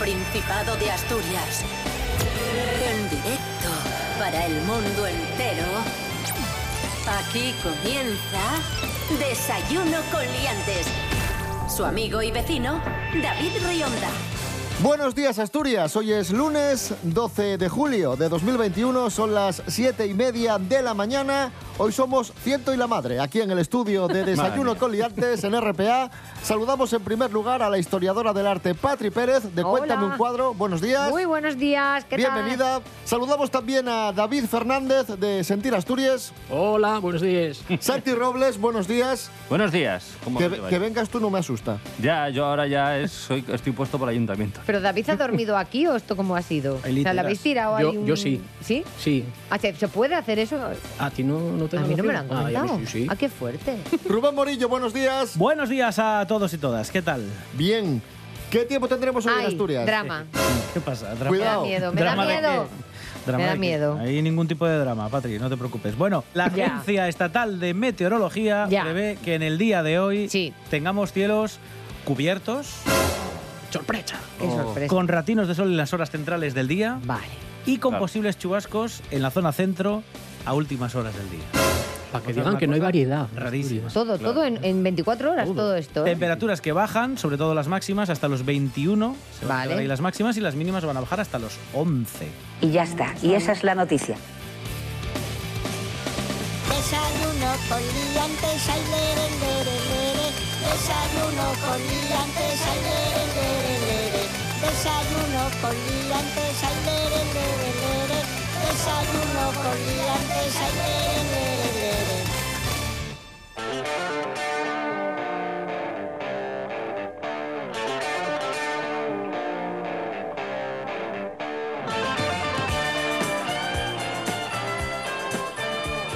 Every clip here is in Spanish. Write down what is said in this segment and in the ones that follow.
Principado de Asturias. En directo para el mundo entero. Aquí comienza Desayuno con Liantes. Su amigo y vecino, David Rionda. Buenos días Asturias, hoy es lunes 12 de julio de 2021, son las 7 y media de la mañana. Hoy somos Ciento y la Madre, aquí en el estudio de Desayuno con Liantes en RPA. Saludamos en primer lugar a la historiadora del arte Patri Pérez de Hola. Cuéntame un cuadro. Buenos días. Muy buenos días, ¿qué tal? Bienvenida. Saludamos también a David Fernández de Sentir Asturias. Hola, buenos días. Santi Robles, buenos días. Buenos días. ¿Cómo Que, vengas tú no me asusta. Ya, yo ahora ya es- soy, estoy puesto por el ayuntamiento. ¿Pero David ha dormido aquí o esto cómo ha sido? O sea. ¿la habéis tirado Yo- ahí un- yo sí. ¿Sí? Sí. Ah, ¿se, puede hacer eso? ¿A ti no, no te A mí no me lo han? Ah, comentado. sí, sí. Ah, qué fuerte. Rubén Morillo, buenos días. Buenos días a todos y todas. ¿Qué tal? Bien. ¿Qué tiempo tendremos hoy en Ay, Asturias? drama. ¿Qué pasa? Drama- Cuidado. Me da miedo, me da ¿Drama de miedo. ¿Drama Me da miedo. Hay ningún tipo de drama, Patri, no te preocupes. Bueno, la Ya. Agencia Estatal de Meteorología Ya. prevé que en el día de hoy Sí. tengamos cielos cubiertos, ¡Sorpresa! Qué sorpresa. con ratinos de sol en las horas centrales del día Vale. y con Claro. posibles chubascos en la zona centro a últimas horas del día. Para que digan que no hay variedad. rarísima. Todo, todo en, en 24 horas, Todo. todo esto. ¿eh? Temperaturas que bajan, sobre todo las máximas, hasta los 21. Se van a Vale. quedar ahí las máximas y las mínimas van a bajar hasta los 11. Y ya está. Y esa es la noticia. Desayuno con liantes, ay, lere, lere, lere. Desayuno con liantes, ay, lere, lere, lere. Desayuno con liantes, ay, lere, lere, lere. Desayuno con liantes, ay, lere, lere.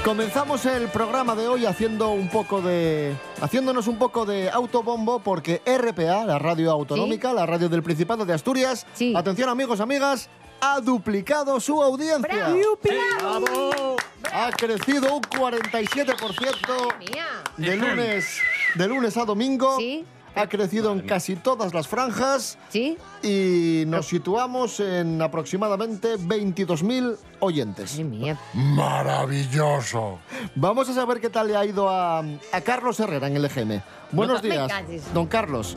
Comenzamos el programa de hoy haciendo un poco de haciéndonos un poco de autobombo porque RPA, la radio autonómica, la radio del Principado de Asturias, Sí. atención amigos, amigas, ha duplicado su audiencia. ¡Bravo! Ha crecido un 47% Mía. de lunes de lunes a domingo. Sí. Ha crecido en casi todas las franjas ¿Sí? y nos situamos en aproximadamente 22.000 oyentes. Madre mía. Maravilloso. Vamos a saber qué tal le ha ido a, a Carlos Herrera en el EGM. Buenos días, don Carlos.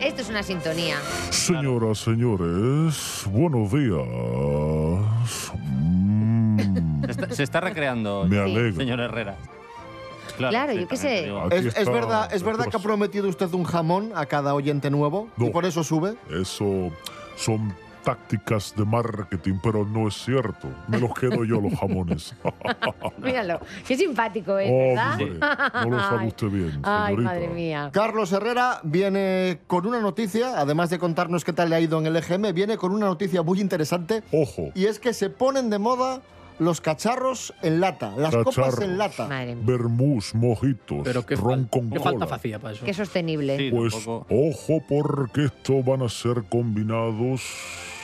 Esto es una sintonía. Señoras, señores, buenos días. Se está, se está recreando, me Sí. alegro. señor Herrera. Claro, sí, yo qué también sé. te digo. Aquí Es, es está verdad, es verdad que ha prometido usted un jamón a cada oyente nuevo y No. por eso sube. Eso son tácticas de marketing, pero no es cierto. Me los quedo yo los jamones. Míralo. Qué simpático es, ¿verdad? Hombre, no lo sabe usted bien, Ay, señorita. madre mía. Carlos Herrera viene con una noticia, además de contarnos qué tal le ha ido en el EGM, viene con una noticia muy interesante Ojo, y es que se ponen de moda los cacharros en lata, las copas en lata. Madre mía. vermús, mojitos, Pero qué, ron fal- con qué cola. falta hacía para eso. Qué sostenible. Sí, Pues tampoco- ojo porque esto van a ser combinados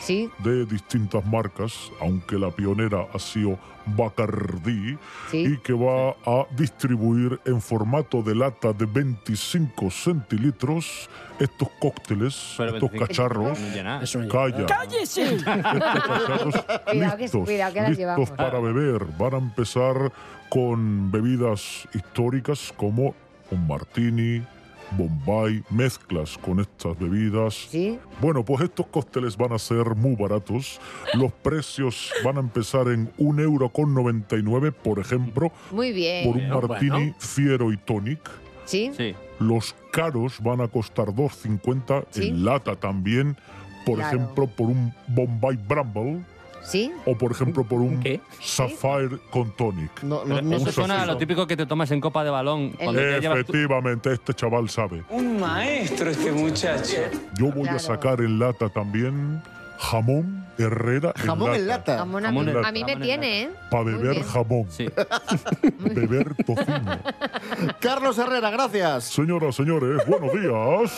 Sí. de distintas marcas, aunque la pionera ha sido Bacardi Sí. y que va a distribuir en formato de lata de 25 centilitros estos cócteles, Pero estos 25 cacharros. no llena. Eso no Calla. ¡Cállese! Estos cacharros Cuidado que- listos, cuidado que las listos llevamos. para beber. Van a empezar con bebidas históricas como un martini, Bombay, mezclas con estas bebidas. Sí. Bueno, pues estos cócteles van a ser muy baratos. Los precios van a empezar en un euro con 99, por ejemplo, Muy bien. por un Bueno, martini bueno. fiero y tonic. Sí. Sí. Los caros van a costar 2,50 Sí. en lata también. Por Claro. ejemplo, por un Bombay Bramble Sí. o por ejemplo por un ¿Qué? Sapphire con tonic. No, no, no eso suena a lo típico que te tomas en copa de balón. Cuando ya llevas tu- Efectivamente, este chaval sabe. Un maestro este muchacho. Yo voy Claro. a sacar en lata también jamón Herrera Jamón en lata. Jamón a, Jamón mí, en a mí me jamón en tiene, ¿eh? Para Muy beber bien. jamón, Sí. beber tocino. Carlos Herrera, gracias. Señoras, señores, buenos días.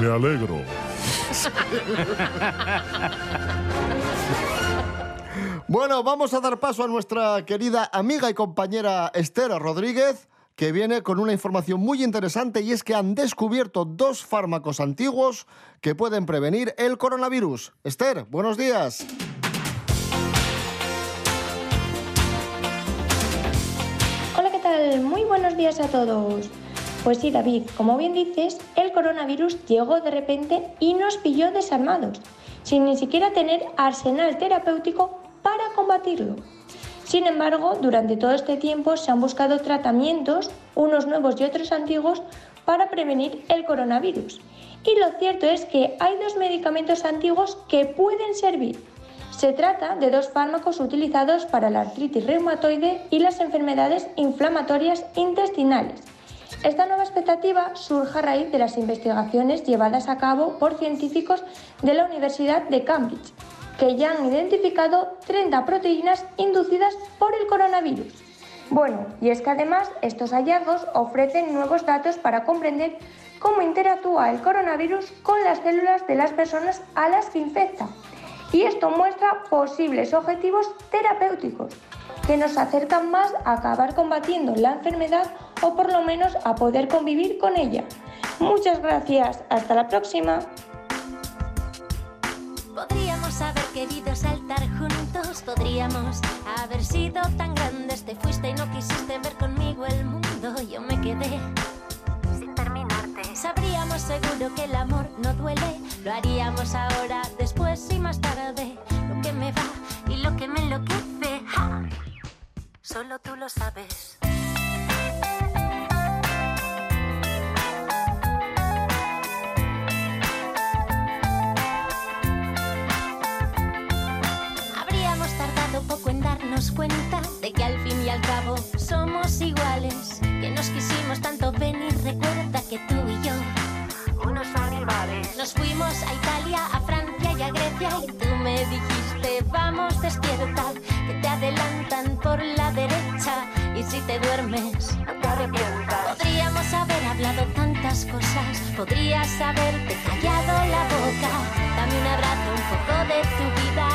Me alegro. Bueno, vamos a dar paso a nuestra querida amiga y compañera Esther Rodríguez, que viene con una información muy interesante y es que han descubierto dos fármacos antiguos que pueden prevenir el coronavirus. Esther, buenos días. Hola, ¿qué tal? Muy buenos días a todos. Pues sí, David, como bien dices, el coronavirus llegó de repente y nos pilló desarmados, sin ni siquiera tener arsenal terapéutico para combatirlo. Sin embargo, durante todo este tiempo se han buscado tratamientos, unos nuevos y otros antiguos, para prevenir el coronavirus. Y lo cierto es que hay dos medicamentos antiguos que pueden servir. Se trata de dos fármacos utilizados para la artritis reumatoide y las enfermedades inflamatorias intestinales. Esta nueva expectativa surge a raíz de las investigaciones llevadas a cabo por científicos de la Universidad de Cambridge, que ya han identificado 30 proteínas inducidas por el coronavirus. Bueno, y es que además estos hallazgos ofrecen nuevos datos para comprender cómo interactúa el coronavirus con las células de las personas a las que infecta. Y esto muestra posibles objetivos terapéuticos que nos acercan más a acabar combatiendo la enfermedad o por lo menos a poder convivir con ella. Muchas gracias, hasta la próxima. Podríamos haber querido saltar juntos, podríamos haber sido tan grandes. Te fuiste y no quisiste ver conmigo el mundo. Yo me quedé sin terminarte. Sabríamos seguro que el amor no duele. Lo haríamos ahora, después y más tarde. Lo que me va y lo que me enloquece. ¡ja! Solo tú lo sabes. Darnos cuenta de que al fin y al cabo somos iguales. Que nos quisimos tanto venir, recuerda que tú y yo, unos animales. Nos fuimos a Italia, a Francia y a Grecia y tú me dijiste, vamos despierta, que te adelantan por la derecha y si te duermes, no te arrepientas. Podríamos haber hablado tantas cosas, podrías haberte callado la boca. Dame un abrazo, un poco de tu vida,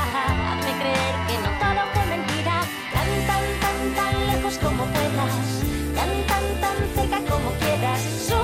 como quieras.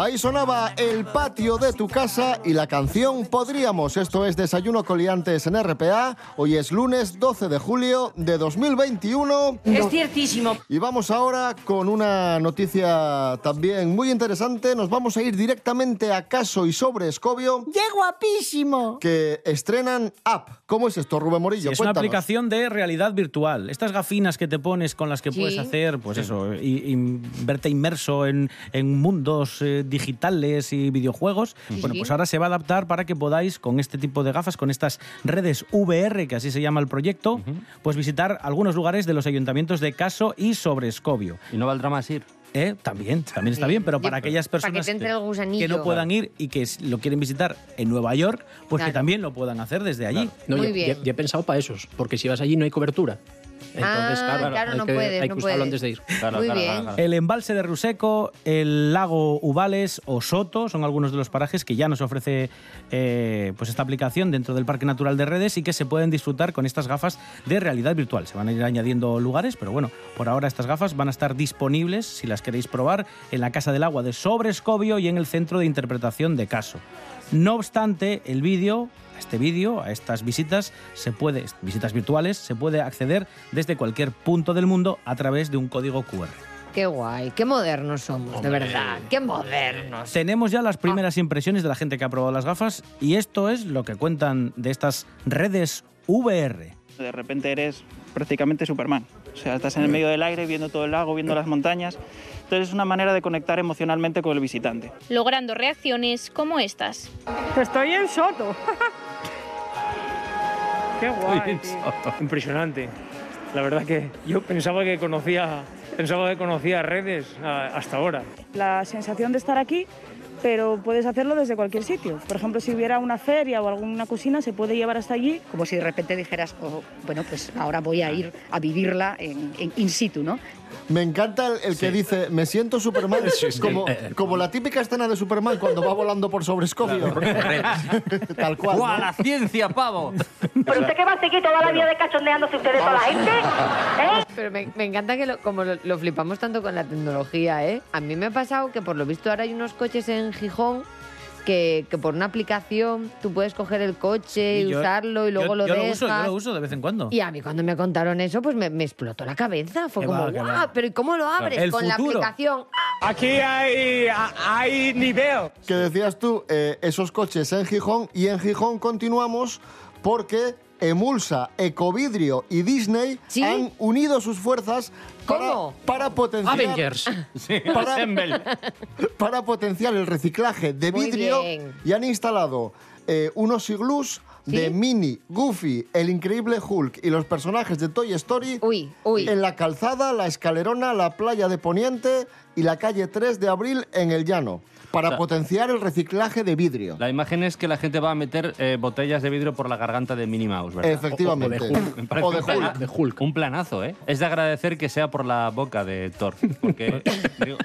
Ahí sonaba el patio de tu casa y la canción Podríamos. Esto es Desayuno Coliantes en RPA. Hoy es lunes 12 de julio de 2021. Es ciertísimo. Y vamos ahora con una noticia también muy interesante. Nos vamos a ir directamente a Caso y sobre Escobio, ¡Qué guapísimo! que estrenan app. ¿Cómo es esto, Rubén Morillo? Sí, es una aplicación de realidad virtual. Estas gafinas que te pones con las que Sí. puedes hacer, pues eso, y, y verte inmerso en, en mundos eh, digitales y videojuegos. Bueno, sí. pues ahora se va a adaptar para que podáis, con este tipo de gafas, con estas redes VR, que así se llama el proyecto, pues visitar algunos lugares de los ayuntamientos de Caso y Sobrescobio. Y no valdrá más ir. Eh, también, también está bien, pero Sí, para aquellas para que personas que no puedan ir y que lo quieren visitar en Nueva York, pues que también lo puedan hacer desde allí. No, Muy yo, bien. he pensado para esos, porque si vas allí no hay cobertura. Entonces, Ah, claro, claro, hay no que, puedes, hay no que usarlo puedes. antes de ir. Claro, Muy claro, bien. claro, claro. El embalse de Ruseco, el lago Ubales o Soto son algunos de los parajes que ya nos ofrece eh, pues esta aplicación dentro del Parque Natural de Redes y que se pueden disfrutar con estas gafas de realidad virtual. Se van a ir añadiendo lugares, pero bueno, por ahora estas gafas van a estar disponibles si las queréis probar en la Casa del Agua de Sobrescobio y en el Centro de Interpretación de Caso. No obstante, el vídeo, a este vídeo, a estas visitas, se puede, visitas virtuales, se puede acceder desde cualquier punto del mundo a través de un código QR. Qué guay, qué modernos somos, de verdad. Qué modernos. Tenemos ya las primeras impresiones de la gente que ha probado las gafas y esto es lo que cuentan de estas redes VR. De repente eres prácticamente Superman. O sea, estás en el medio del aire, viendo todo el lago, viendo las montañas. Entonces es una manera de conectar emocionalmente con el visitante. logrando reacciones como estas. Estoy en Soto. Qué guay. tío. Impresionante. La verdad que yo pensaba que conocía, pensaba que conocía redes hasta ahora. La sensación de estar aquí pero puedes hacerlo desde cualquier sitio. Por ejemplo, si hubiera una feria o alguna cocina, se puede llevar hasta allí. Como si de repente dijeras, oh, bueno, pues ahora voy a ir a vivirla en, in situ, ¿no? Me encanta el, el que dice, me siento Superman, Sí, sí. como, Eh, como la típica escena de Superman cuando va volando por sobre Escobio. Tal cual. ¡Guau, ¿no? la ciencia, pavo! ¿Pero usted qué va a seguir toda la vida de cachondeándose ustedes toda la gente? ¿Eh? Pero me, me encanta que lo- como lo, lo flipamos tanto con la tecnología, ¿eh? A mí me ha pasado que por lo visto ahora hay unos coches en Gijón que, que por una aplicación tú puedes coger el coche y, Y yo- usarlo y luego yo- lo yo dejas. Lo uso, yo lo uso de vez en cuando. Y a mí cuando me contaron eso, pues me, me explotó la cabeza. Fue Qué como, guau, va". pero ¿y cómo lo abres El con la aplicación? Aquí hay, hay nivel. Que decías tú, eh, esos coches en Gijón, y en Gijón continuamos porque Emulsa, Ecovidrio y Disney han unido sus fuerzas para, para potenciar... Avengers. Sí, Para- potenciar el reciclaje de vidrio y han instalado eh, unos iglús de Minnie, Goofy, el increíble Hulk y los personajes de Toy Story en la calzada, la escalerona, la playa de Poniente y la calle 3 de Abril en el Llano para O sea, potenciar el reciclaje de vidrio. La imagen es que la gente va a meter eh, botellas de vidrio por la garganta de Minnie Mouse, ¿verdad? Efectivamente. O, o de Hulk. Me parece O de un plana- Hulk. de Hulk. Un planazo, ¿eh? Es de agradecer que sea por la boca de Thor. Porque, digo,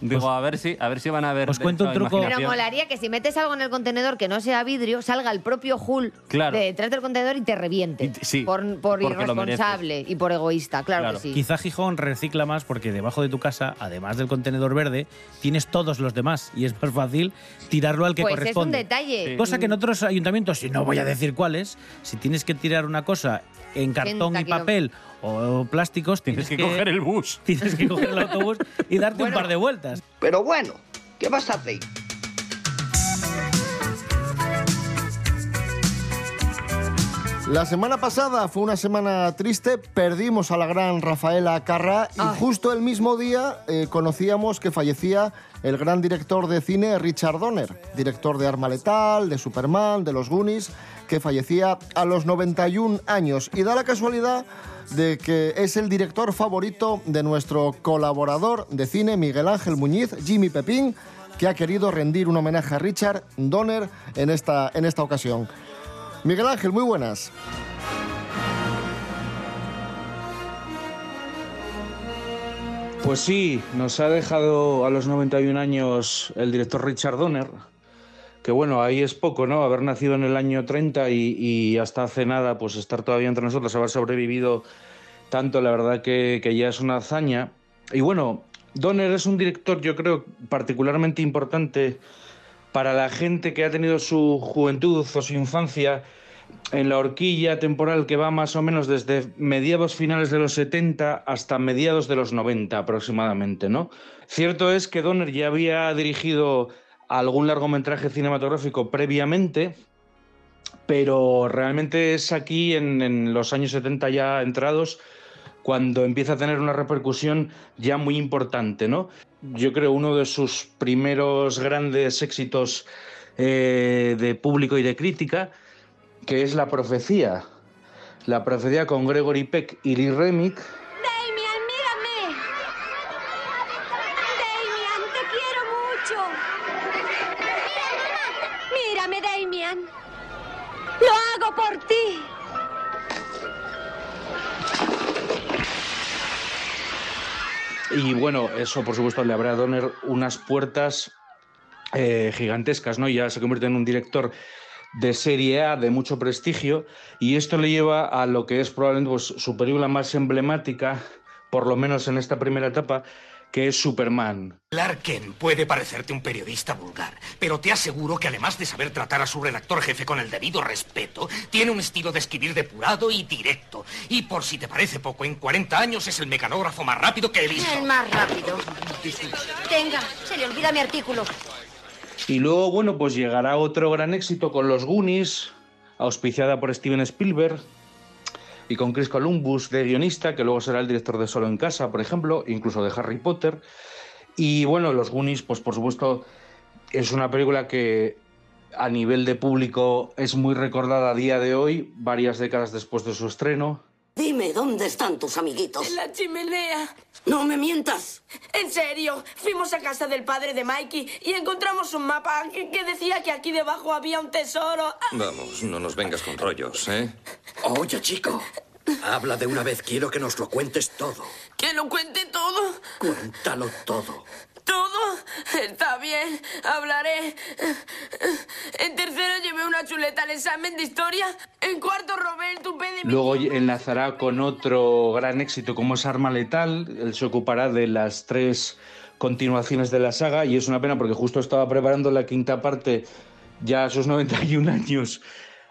digo, a, ver si, a ver si van a ver... Os cuento un truco. Pero molaría que si metes algo en el contenedor que no sea vidrio, salga el propio Hulk Claro. de detrás del contenedor y te reviente. sí, por irresponsable y por egoísta, claro, que sí. Quizá Gijón recicla más porque debajo de tu casa, además del contenedor verde, tienes todos los demás y es más fácil tirarlo al que Pues es un corresponde. detalle. Cosa que en otros ayuntamientos, y no voy a decir cuáles, si tienes que tirar una cosa en cartón 80 y papel o plásticos, tienes, que coger el bus. Tienes que coger el autobús y darte un par de vueltas. Pero bueno, ¿qué vas a hacer? La semana pasada fue una semana triste, perdimos a la gran Rafaela Carrá y justo el mismo día eh, conocíamos que fallecía el gran director de cine Richard Donner, director de Arma Letal, de Superman, de Los Goonies, que fallecía a los 91 años. Y da la casualidad de que es el director favorito de nuestro colaborador de cine, Miguel Ángel Muñiz, Jimmy Pepín, que ha querido rendir un homenaje a Richard Donner en esta, en esta ocasión. Miguel Ángel, muy buenas. Pues sí, nos ha dejado a los 91 años el director Richard Donner, que bueno, ahí es poco, ¿no? Haber nacido en el año 30 y, hasta hace nada, pues estar todavía entre nosotros, haber sobrevivido tanto, la verdad que, que ya es una hazaña. Y bueno, Donner es un director, yo creo, particularmente importante para la gente que ha tenido su juventud o su infancia en la horquilla temporal que va más o menos desde mediados finales de los 70 hasta mediados de los 90 aproximadamente, ¿no? Cierto es que Donner ya había dirigido algún largometraje cinematográfico previamente, pero realmente es aquí en, los años 70 ya entrados cuando empieza a tener una repercusión ya muy importante, ¿no? Yo creo uno de sus primeros grandes éxitos eh, de público y de crítica, que es La Profecía. La Profecía con Gregory Peck y Lee Remick, bueno, eso por supuesto le abre a Donner unas puertas eh, gigantescas, ¿no? Ya se convierte en un director de serie A de mucho prestigio y esto le lleva a lo que es probablemente pues, su película más emblemática, por lo menos en esta primera etapa, que es Superman. Larken puede parecerte un periodista vulgar, pero te aseguro que además de saber tratar a su redactor jefe con el debido respeto, tiene un estilo de escribir depurado y directo. Y por si te parece poco, en 40 años es el mecanógrafo más rápido que he visto. El más rápido. Tenga, se le olvida mi artículo. Y luego, bueno, pues llegará otro gran éxito con Los Goonies, auspiciada por Steven Spielberg, y con Chris Columbus de guionista, que luego será el director de Solo en Casa, por ejemplo, incluso de Harry Potter. Y bueno, Los Goonies, pues por supuesto, es una película que a nivel de público es muy recordada a día de hoy, varias décadas después de su estreno. Dime ¿dónde están tus amiguitos? En la chimenea. No me mientas. En serio, fuimos a casa del padre de Mikey y encontramos un mapa que, que decía que aquí debajo había un tesoro. Vamos, no nos vengas con rollos, ¿eh? Oye, chico, habla de una vez. Quiero que nos lo cuentes todo. ¿Que lo cuente todo? Cuéntalo todo. ¿Todo? Está bien, hablaré. En tercero llevé una chuleta al examen de historia. En cuarto robé el tupé de. Luego enlazará con otro gran éxito como es Arma Letal. Él se ocupará de las tres continuaciones de la saga y es una pena porque justo estaba preparando la quinta parte, ya a sus 91 años,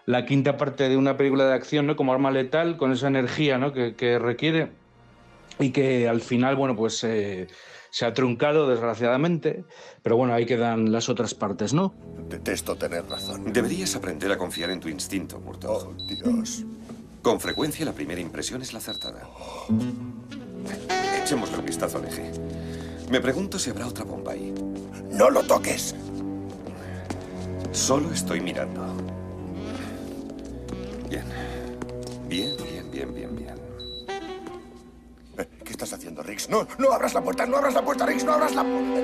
la quinta parte de una película de acción, ¿no? Como Arma Letal, con esa energía, ¿no? Que, que requiere y que al final, bueno, pues eh, se ha truncado, desgraciadamente, pero bueno, ahí quedan las otras partes, ¿no? Detesto tener razón. Deberías aprender a confiar en tu instinto, Murtaugh. Oh, Dios. Con frecuencia la primera impresión es la acertada. Echémosle un vistazo al eje. Me pregunto si habrá otra bomba ahí. ¡No lo toques! Solo estoy mirando. No, no abras la puerta, no abras la puerta, Riggs, no abras la puerta.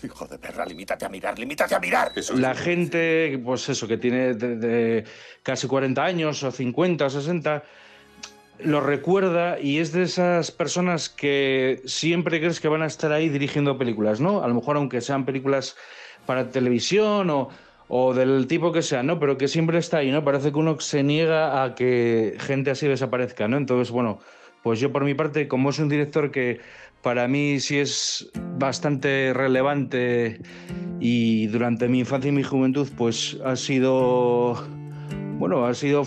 Hijo de perra, limítate a mirar, limítate a mirar. La gente, pues eso, que tiene de, de casi 40 años o 50 o 60, lo recuerda y es de esas personas que siempre crees que van a estar ahí dirigiendo películas, ¿no? A lo mejor aunque sean películas para televisión o, o del tipo que sea, ¿no? Pero que siempre está ahí, ¿no? Parece que uno se niega a que gente así desaparezca, ¿no? Entonces, bueno, pues yo por mi parte, como es un director que para mí sí es bastante relevante y durante mi infancia y mi juventud, pues ha sido, bueno, ha sido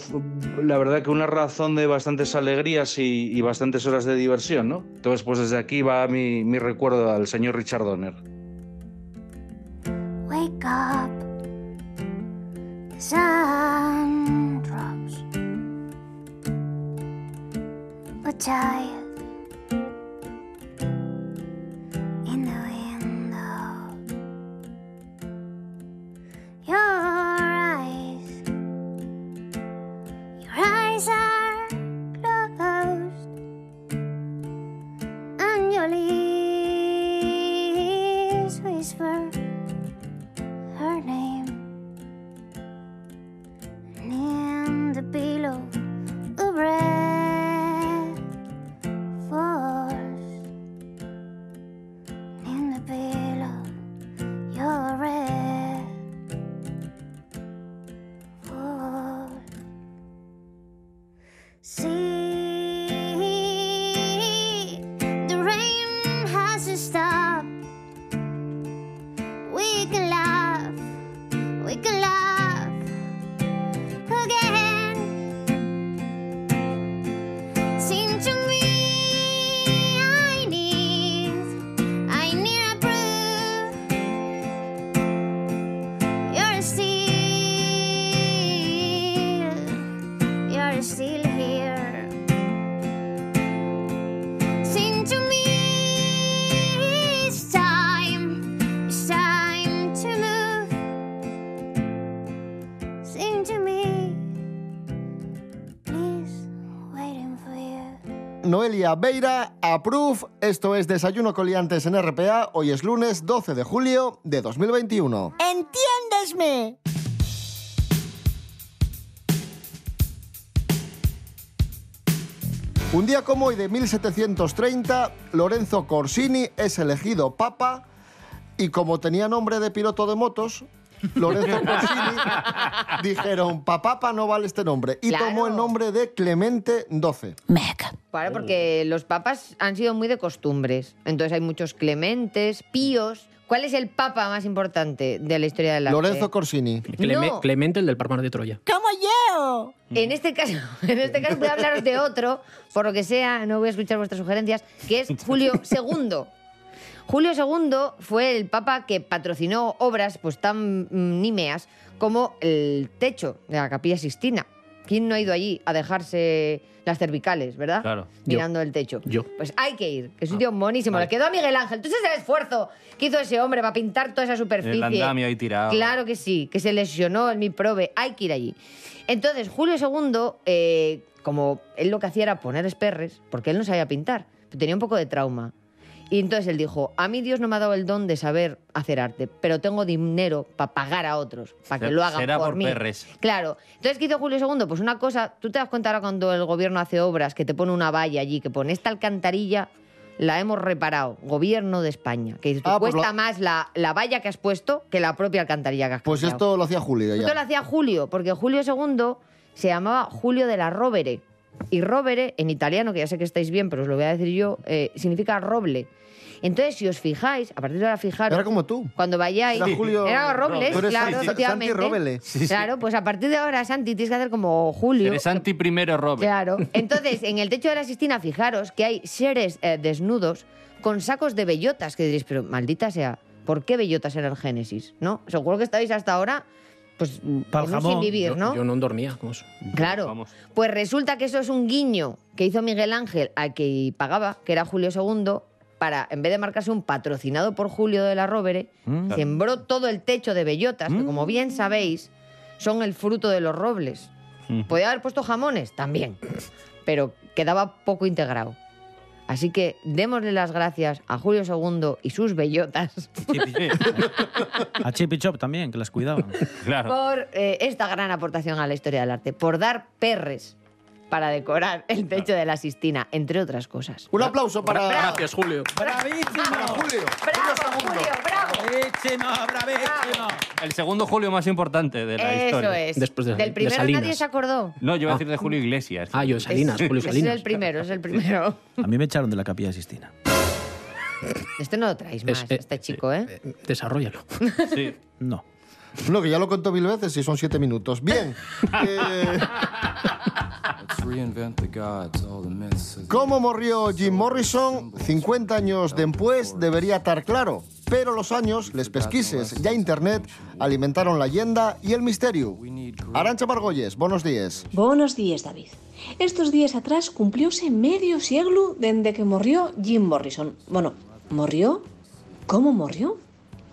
la verdad que una razón de bastantes alegrías y, bastantes horas de diversión, ¿no? Entonces, pues desde aquí va mi, mi recuerdo al señor Richard Donner. Wake up, sun drops, but I. Noelia Beira, approve. Esto es Desayuno Coliantes en RPA. Hoy es lunes 12 de julio de 2021. ¡Entiéndesme! Un día como hoy de 1730, Lorenzo Corsini es elegido papa y como tenía nombre de piloto de motos, Lorenzo Corsini dijeron, papapa no vale este nombre. Y Claro. tomó el nombre de Clemente XII. Claro, porque los papas han sido muy de costumbres. Entonces hay muchos clementes, píos. ¿Cuál es el papa más importante de la historia del arte? Lorenzo Corsini. Cleme- No. Clemente, el del Parmar de Troya. ¡Como yo! En este caso, en este caso voy a hablaros de otro, por lo que sea, no voy a escuchar vuestras sugerencias, que es Julio II. Julio II fue el papa que patrocinó obras pues tan mm, nímeas como el techo de la Capilla Sistina. ¿Quién no ha ido allí a dejarse las cervicales, verdad? Claro. Mirando el techo. Yo. Pues hay que ir, que es un sitio monísimo. Vale. Le quedó a Miguel Ángel. Entonces el esfuerzo que hizo ese hombre para pintar toda esa superficie. El andamio ahí tirado. Claro que sí, que se lesionó el mi prove. Hay que ir allí. Entonces, Julio II, eh, como él lo que hacía era poner esperres, porque él no sabía pintar, tenía un poco de trauma. Y entonces él dijo, a mí Dios no me ha dado el don de saber hacer arte, pero tengo dinero para pagar a otros, para que lo hagan será por, por mí. perres. Claro. Entonces, ¿qué hizo Julio II? Pues una cosa, tú te das cuenta ahora cuando el gobierno hace obras, que te pone una valla allí, que pone esta alcantarilla, la hemos reparado, gobierno de España. Que dices Ah, pues cuesta lo- más la, la valla que has puesto que la propia alcantarilla que has Pues cambiado. esto lo hacía Julio Esto lo ya. hacía Julio, porque Julio II se llamaba Julio de la Rovere. Y Rovere, en italiano, que ya sé que estáis bien, pero os lo voy a decir yo, eh, significa roble. Entonces, si os fijáis, a partir de ahora fijaros... Era como tú. Cuando vayáis... Era Julio- Era Robles, claro, Santi- efectivamente. Santi Robele. Sí, sí. Claro, pues a partir de ahora, Santi, tienes que hacer como Julio. Eres anti primero Robert. Claro. Entonces, en el techo de la Sistina, fijaros que hay seres eh, desnudos con sacos de bellotas, que diréis, pero maldita sea, ¿por qué bellotas en el Génesis? ¿No? Seguro que estáis hasta ahora, pues, jamón. sin vivir, Yo, ¿no? yo no dormía. Claro. Vamos. Pues resulta que eso es un guiño que hizo Miguel Ángel al que pagaba, que era Julio II, para, en vez de marcarse un patrocinado por Julio de la Rovere, Mm. sembró todo el techo de bellotas, que como bien sabéis, son el fruto de los robles. Mm. ¿Podía haber puesto jamones? También. Pero quedaba poco integrado. Así que démosle las gracias a Julio II y sus bellotas A Chip y Chop también, que las cuidaban. Claro. por eh, esta gran aportación a la historia del arte, por dar perres para decorar el techo de la Sistina, entre otras cosas. Un aplauso para, Gracias, Julio. ¡Bravísimo! para Julio. ¡Bravo, Julio, bravo! ¡Bravísimo, bravísimo! El segundo Julio más importante de la Eso historia. es. Después de- Del de primero Salinas. nadie se acordó. No, yo iba a Ah. decir de Julio Iglesias. Ah, yo, Salinas, Es- Julio Salinas. es el primero, es el primero. A mí me echaron de la capilla Sistina. Este no lo traéis más, Es- eh, este chico, ¿eh? Desarrollalo. Sí. No. No, que ya lo contó mil veces y son siete minutos. Bien. Eh, ¿Cómo murió Jim Morrison? 50 años después debería estar claro. Pero los años, les pesquises ya internet, alimentaron la leyenda y el misterio. Arancha Margolles, buenos días. Buenos días, David. Estos días atrás cumplióse medio siglo desde que murió Jim Morrison. Bueno, ¿murió? ¿Cómo murió?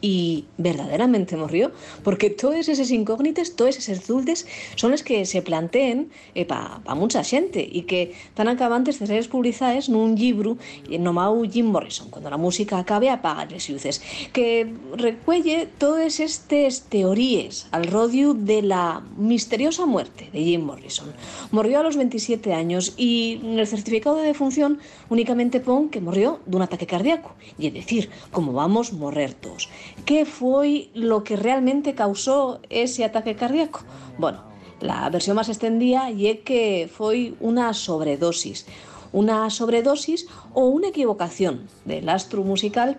¿Y verdaderamente murió? Porque todas esas incógnitas, todas esas duldes son las que se planteen eh, para pa mucha gente y que están acabantes de ser publicadas nun libro nomado Jim Morrison, cuando la música acabe apaga les luces, que recuelle todas estas teorías al rodio de la misteriosa muerte de Jim Morrison. Murió a los 27 años y en el certificado de defunción únicamente pon que murió de un ataque cardíaco. Y es decir, como vamos morrer todos. ¿Qué fue lo que realmente causó ese ataque cardíaco? Bueno, la versión más extendida y que fue una sobredosis. Una sobredosis o una equivocación del astro musical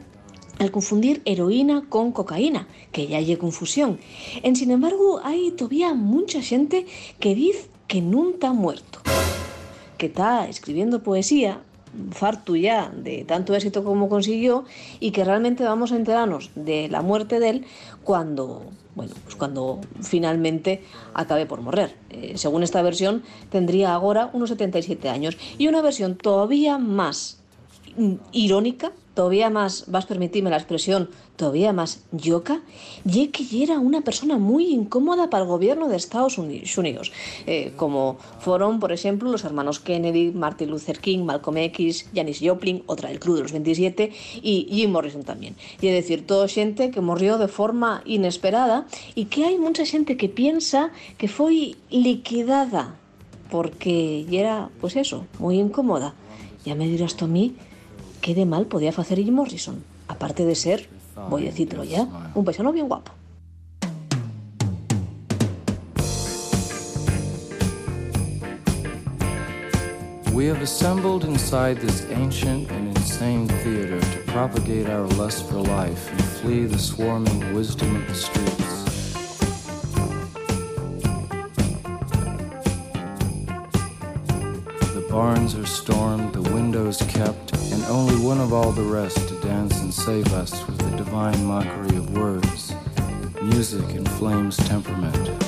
al confundir heroína con cocaína, que ya hay confusión. En sin embargo, hay todavía mucha gente que dice que nunca ha muerto, que está escribiendo poesía, farto ya de tanto éxito como consiguió, y que realmente vamos a enterarnos de la muerte de él cuando, bueno, pues cuando finalmente acabe por morrer. Eh, según esta versión, tendría ahora unos 77 años. Y una versión todavía más irónica, todavía más, vas a permitirme la expresión, todavía más yoca, y que ya era una persona muy incómoda para el gobierno de Estados Uni- Unidos, eh, como fueron, por ejemplo, los hermanos Kennedy, Martin Luther King, Malcolm X, Janis Joplin, otra del Club de los 27, y Jim Morrison también. Y es decir, toda gente que murió de forma inesperada y que hay mucha gente que piensa que fue liquidada porque ya era, pues eso, muy incómoda. Ya me dirás tú a mí qué de mal podía hacer Jim Morrison, aparte de ser, voy a decirlo ya, un paisano bien guapo. We have assembled inside this ancient and insane theater to propagate our lust for life and flee the swarming wisdom of the streets. Barns are stormed, the windows kept, and only one of all the rest to dance and save us with the divine mockery of words. Music inflames temperament.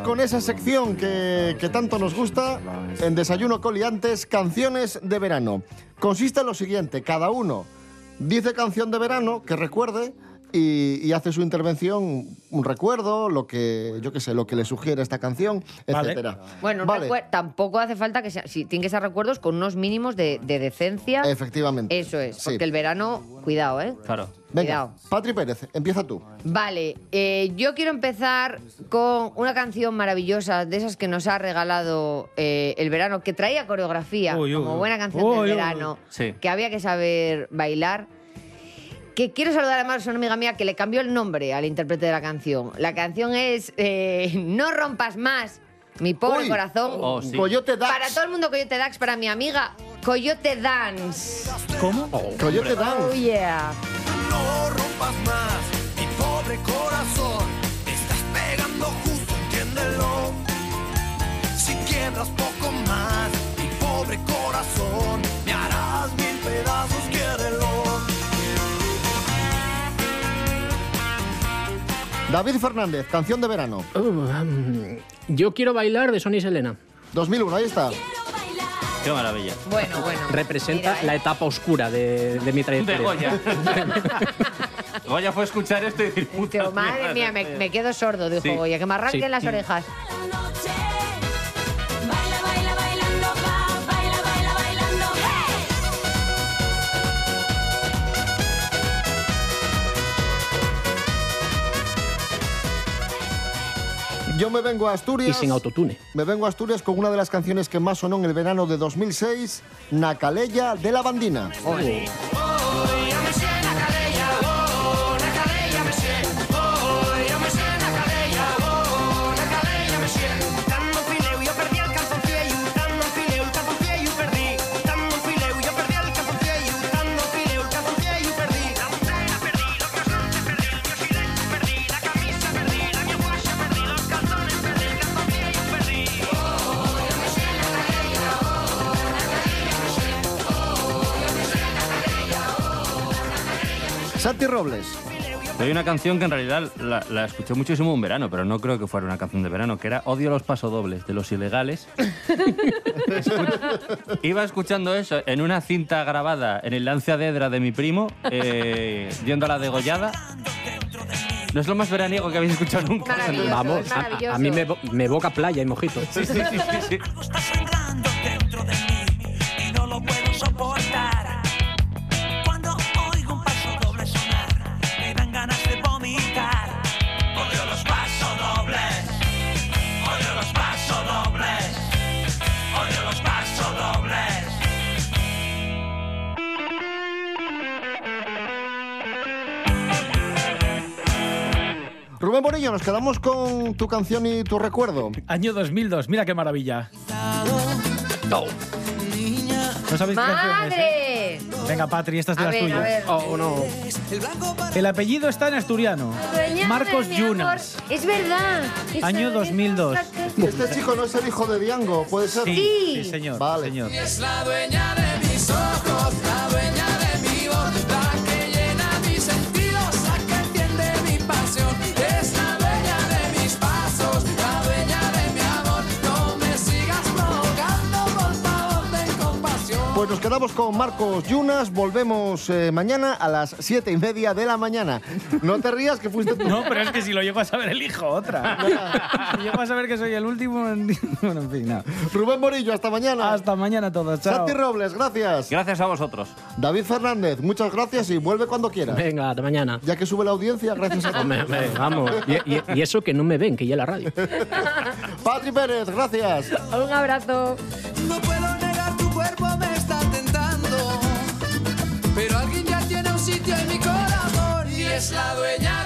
Con esa sección que, que tanto nos gusta en Desayuno Coliantes, canciones de verano. Consiste en lo siguiente, cada uno dice canción de verano que recuerde y, y hace su intervención, un recuerdo, lo que, yo qué sé, lo que le sugiere esta canción, Vale. etcétera. Bueno, Vale. tampoco hace falta que sea, sí, tienen que ser recuerdos con unos mínimos de, de decencia. Efectivamente. Eso es, Sí. porque el verano, cuidado, ¿eh? Claro. Venga, Cuidado. Patri Pérez, empieza tú. Vale, eh, yo quiero empezar con una canción maravillosa de esas que nos ha regalado eh, el verano, que traía coreografía, Uy, uy, como buena canción Uy, del uy, verano, Sí. que había que saber bailar. Que quiero saludar además a una amiga mía que le cambió el nombre al intérprete de la canción. La canción es eh, No rompas más, mi pobre Uy. corazón. Oh, sí. Coyote Dax. Para todo el mundo Coyote Dax, para mi amiga Coyote Dance. ¿Cómo? Coyote Oh Dance. yeah. No rompas más, mi pobre corazón. Te estás pegando justo, entiéndelo. Si quiebras poco más, mi pobre corazón, me harás mil pedazos, David Fernández, canción de verano. Uh, um, yo quiero bailar de Sony Selena. 2001, ahí está. Qué maravilla. Bueno, bueno. Representa Mira, ¿eh? la etapa oscura de, de mi De trayectoria. Goya. Goya fue escuchar esto y decir, puta madre mía, me, me quedo sordo, dijo Sí. Goya. Que me arranquen Sí. las orejas. Yo me vengo a Y Asturias. sin autotune. Me vengo a Asturias con una de las canciones que más sonó en el verano de 2006, Nacaleya de la Bandina. Santi Robles. Hay una canción que en realidad la, la escuché muchísimo en verano, pero no creo que fuera una canción de verano, que era Odio los pasodobles de los ilegales. Iba escuchando eso en una cinta grabada en el Lancia de Edra de mi primo, eh, yendo a la degollada. No es lo más veraniego que habéis escuchado nunca. Maravilloso, Vamos, es a, a mí me, me evoca playa y mojito. Sí, sí, sí, sí, sí. Rubén Bonillo, nos quedamos con tu canción y tu recuerdo. Año 2002, mira qué maravilla. No sabéis qué canción es, ¿eh? ¡Madre! Venga, Patri, esta es de A las ver, a tuyas. ver. Oh, no. El apellido está en asturiano. Marcos. Yunas. Es verdad. Año es 2002. Este chico no es el hijo de Diango, ¿puede ser? Sí, sí, señor. Vale. señor. Es la dueña de mis ojos, Pues nos quedamos con Marcos Yunas, volvemos eh, mañana a las siete y media de la mañana. No te rías que fuiste tú. No, pero es que si lo llego a saber, elijo otra. si llego a saber que soy el último, bueno, en fin, nada. Rubén Morillo, hasta mañana. Hasta mañana a todos, chao. Santi Robles, gracias. Gracias a vosotros. David Fernández, muchas gracias y vuelve cuando quieras. Venga, hasta mañana. Ya que sube la audiencia, gracias a hombre, vamos. Y, y- y eso que no me ven, que ya la radio. Patri Pérez, gracias. Un abrazo. es la dueña